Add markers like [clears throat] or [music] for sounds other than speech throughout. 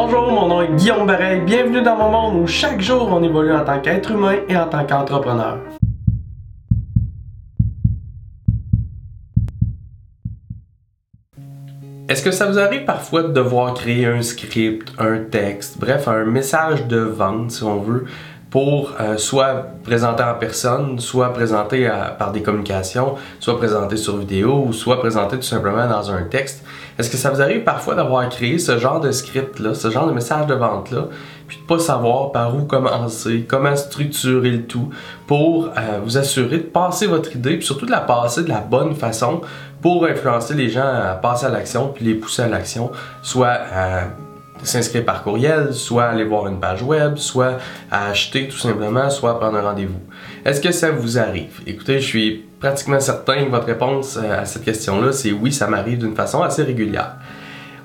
Bonjour, mon nom est Guillaume Bareil. Bienvenue dans mon monde où chaque jour on évolue en tant qu'être humain et en tant qu'entrepreneur. Est-ce que ça vous arrive parfois de devoir créer un script, un texte, bref, un message de vente si on veut, pour euh, soit présenter en personne, soit présenter par des communications, soit présenter sur vidéo ou soit présenter tout simplement dans un texte. Est-ce que ça vous arrive parfois d'avoir créé ce genre de script-là, ce genre de message de vente-là, puis de pas savoir par où commencer, comment structurer le tout pour euh, vous assurer de passer votre idée, puis surtout de la passer de la bonne façon pour influencer les gens à passer à l'action, puis les pousser à l'action, soit à s'inscrire par courriel, soit aller voir une page web, soit acheter tout simplement, soit prendre un rendez-vous. Est-ce que ça vous arrive? Écoutez, je suis pratiquement certain que votre réponse euh, à cette question-là, c'est oui, ça m'arrive d'une façon assez régulière.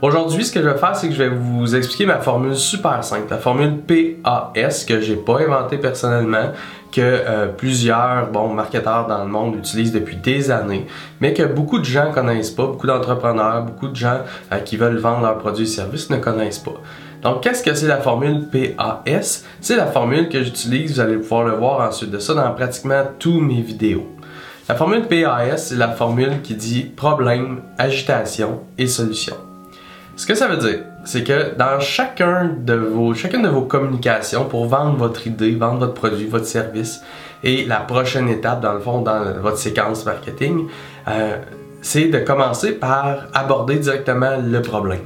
Aujourd'hui, ce que je vais faire, c'est que je vais vous expliquer ma formule super simple, la formule PAS que j'ai pas inventée personnellement, que euh, plusieurs bons marketeurs dans le monde utilisent depuis des années, mais que beaucoup de gens connaissent pas, beaucoup d'entrepreneurs, beaucoup de gens euh, qui veulent vendre leurs produits et services ne connaissent pas. Donc, qu'est-ce que c'est la formule PAS? C'est la formule que j'utilise, vous allez pouvoir le voir ensuite de ça dans pratiquement tous mes vidéos. La formule PAS, c'est la formule qui dit problème, agitation et solution. Ce que ça veut dire, c'est que dans chacun de vos, chacune de vos communications pour vendre votre idée, vendre votre produit, votre service, et la prochaine étape, dans le fond, dans votre séquence marketing, euh, c'est de commencer par aborder directement le problème.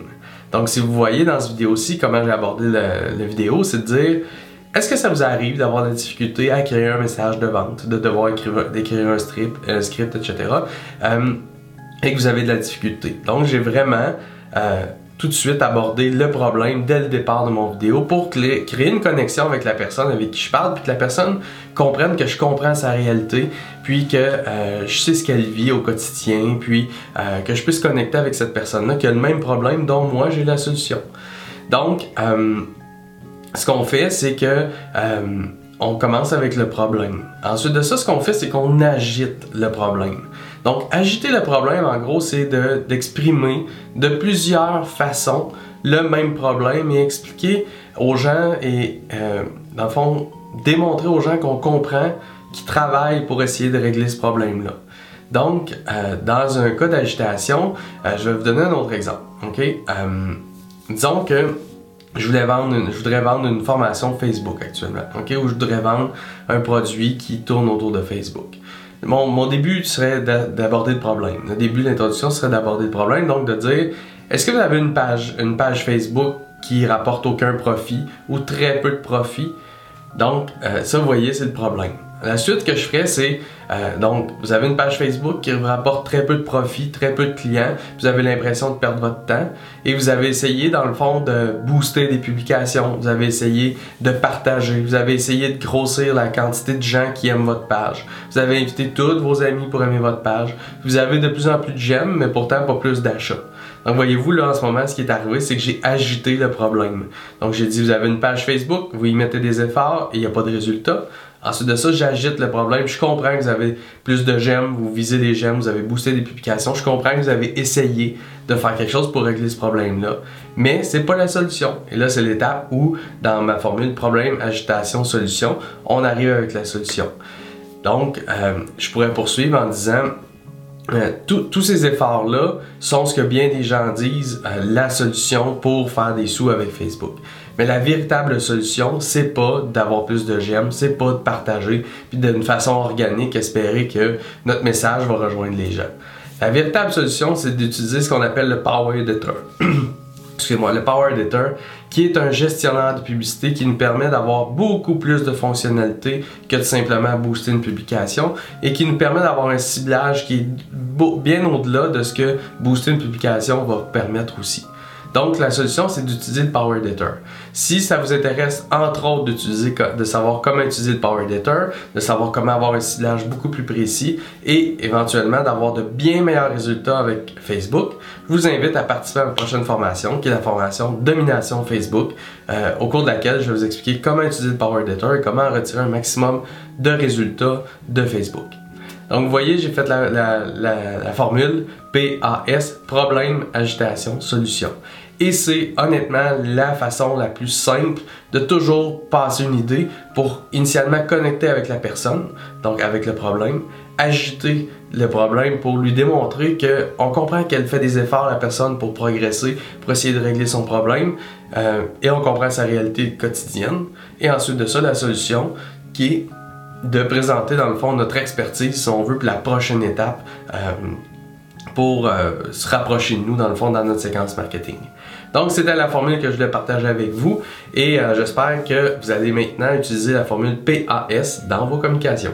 Donc, si vous voyez dans cette vidéo-ci comment j'ai abordé la vidéo, c'est de dire est-ce que ça vous arrive d'avoir des difficultés à créer un message de vente, de devoir écrire, un, strip, script, etc. Euh, et que vous avez de la difficulté. Donc, j'ai vraiment euh, tout de suite aborder le problème dès le départ de mon vidéo pour créer une connexion avec la personne avec qui je parle, puis que la personne comprenne que je comprends sa réalité, puis que euh, je sais ce qu'elle vit au quotidien, puis euh, que je puisse connecter avec cette personne-là qui a le même problème dont moi j'ai la solution. Donc, ce qu'on fait, c'est que on commence avec le problème. Ensuite de ça, ce qu'on fait, c'est qu'on agite le problème. Donc, agiter le problème, en gros, c'est d'exprimer de, plusieurs façons le même problème et expliquer aux gens et, euh, dans le fond, démontrer aux gens qu'on comprend, qu'ils travaillent pour essayer de régler ce problème-là. Donc, euh, dans un cas d'agitation, euh, je vais vous donner un autre exemple. OK? disons que je, vendre je voudrais vendre une formation Facebook actuellement, ok, où je voudrais vendre un produit qui tourne autour de Facebook. Mon, mon début serait d'aborder le problème. Le début de l'introduction serait d'aborder le problème, donc de dire est-ce que vous avez une page, une page Facebook qui rapporte aucun profit ou très peu de profit? Donc, euh, ça, vous voyez, c'est le problème. La suite que je ferais, c'est euh, donc vous avez une page Facebook qui vous rapporte très peu de profit, très peu de clients, vous avez l'impression de perdre votre temps et vous avez essayé dans le fond de booster des publications, vous avez essayé de partager, vous avez essayé de grossir la quantité de gens qui aiment votre page, vous avez invité tous vos amis pour aimer votre page, vous avez de plus en plus de j'aime mais pourtant pas plus d'achats. Donc voyez-vous là en ce moment ce qui est arrivé c'est que j'ai agité le problème. Donc j'ai dit vous avez une page Facebook, vous y mettez des efforts et il n'y a pas de résultat. Ensuite de ça, j'agite le problème. Je comprends que vous avez plus de j'aime, vous visez des j'aime, vous avez boosté des publications. Je comprends que vous avez essayé de faire quelque chose pour régler ce problème-là. Mais c'est pas la solution. Et là, c'est l'étape où, dans ma formule problème, agitation, solution, on arrive avec la solution. Donc, euh, je pourrais poursuivre en disant euh, tous ces efforts-là sont ce que bien des gens disent euh, la solution pour faire des sous avec Facebook. Mais la véritable solution, c'est pas d'avoir plus de j'aime, c'est pas de partager, puis d'une façon organique espérer que notre message va rejoindre les gens. La véritable solution, c'est d'utiliser ce qu'on appelle le Power Editor. [clears throat] Excusez-moi, le Power Editor, qui est un gestionnaire de publicité qui nous permet d'avoir beaucoup plus de fonctionnalités que de simplement booster une publication et qui nous permet d'avoir un ciblage qui est bien au-delà de ce que booster une publication va permettre aussi. Donc, la solution, c'est d'utiliser le Power Editor. Si ça vous intéresse, entre autres, de savoir comment utiliser le Power Editor, de savoir comment avoir un ciblage beaucoup plus précis et éventuellement d'avoir de bien meilleurs résultats avec Facebook, je vous invite à participer à ma prochaine formation, qui est la formation Domination Facebook, euh, au cours de laquelle je vais vous expliquer comment utiliser le Power Editor et comment retirer un maximum de résultats de Facebook. Donc, vous voyez, j'ai fait la, formule PAS, problème, agitation, solution. Et c'est honnêtement la façon la plus simple de toujours passer une idée pour initialement connecter avec la personne, donc avec le problème, agiter le problème pour lui démontrer que on comprend qu'elle fait des efforts la personne pour progresser, pour essayer de régler son problème, euh, et on comprend sa réalité quotidienne. Et ensuite de ça, la solution qui est de présenter dans le fond notre expertise, si on veut, pour la prochaine étape. Euh, pour euh, se rapprocher de nous dans le fond dans notre séquence marketing. Donc c'était la formule que je voulais partager avec vous et euh, j'espère que vous allez maintenant utiliser la formule PAS dans vos communications.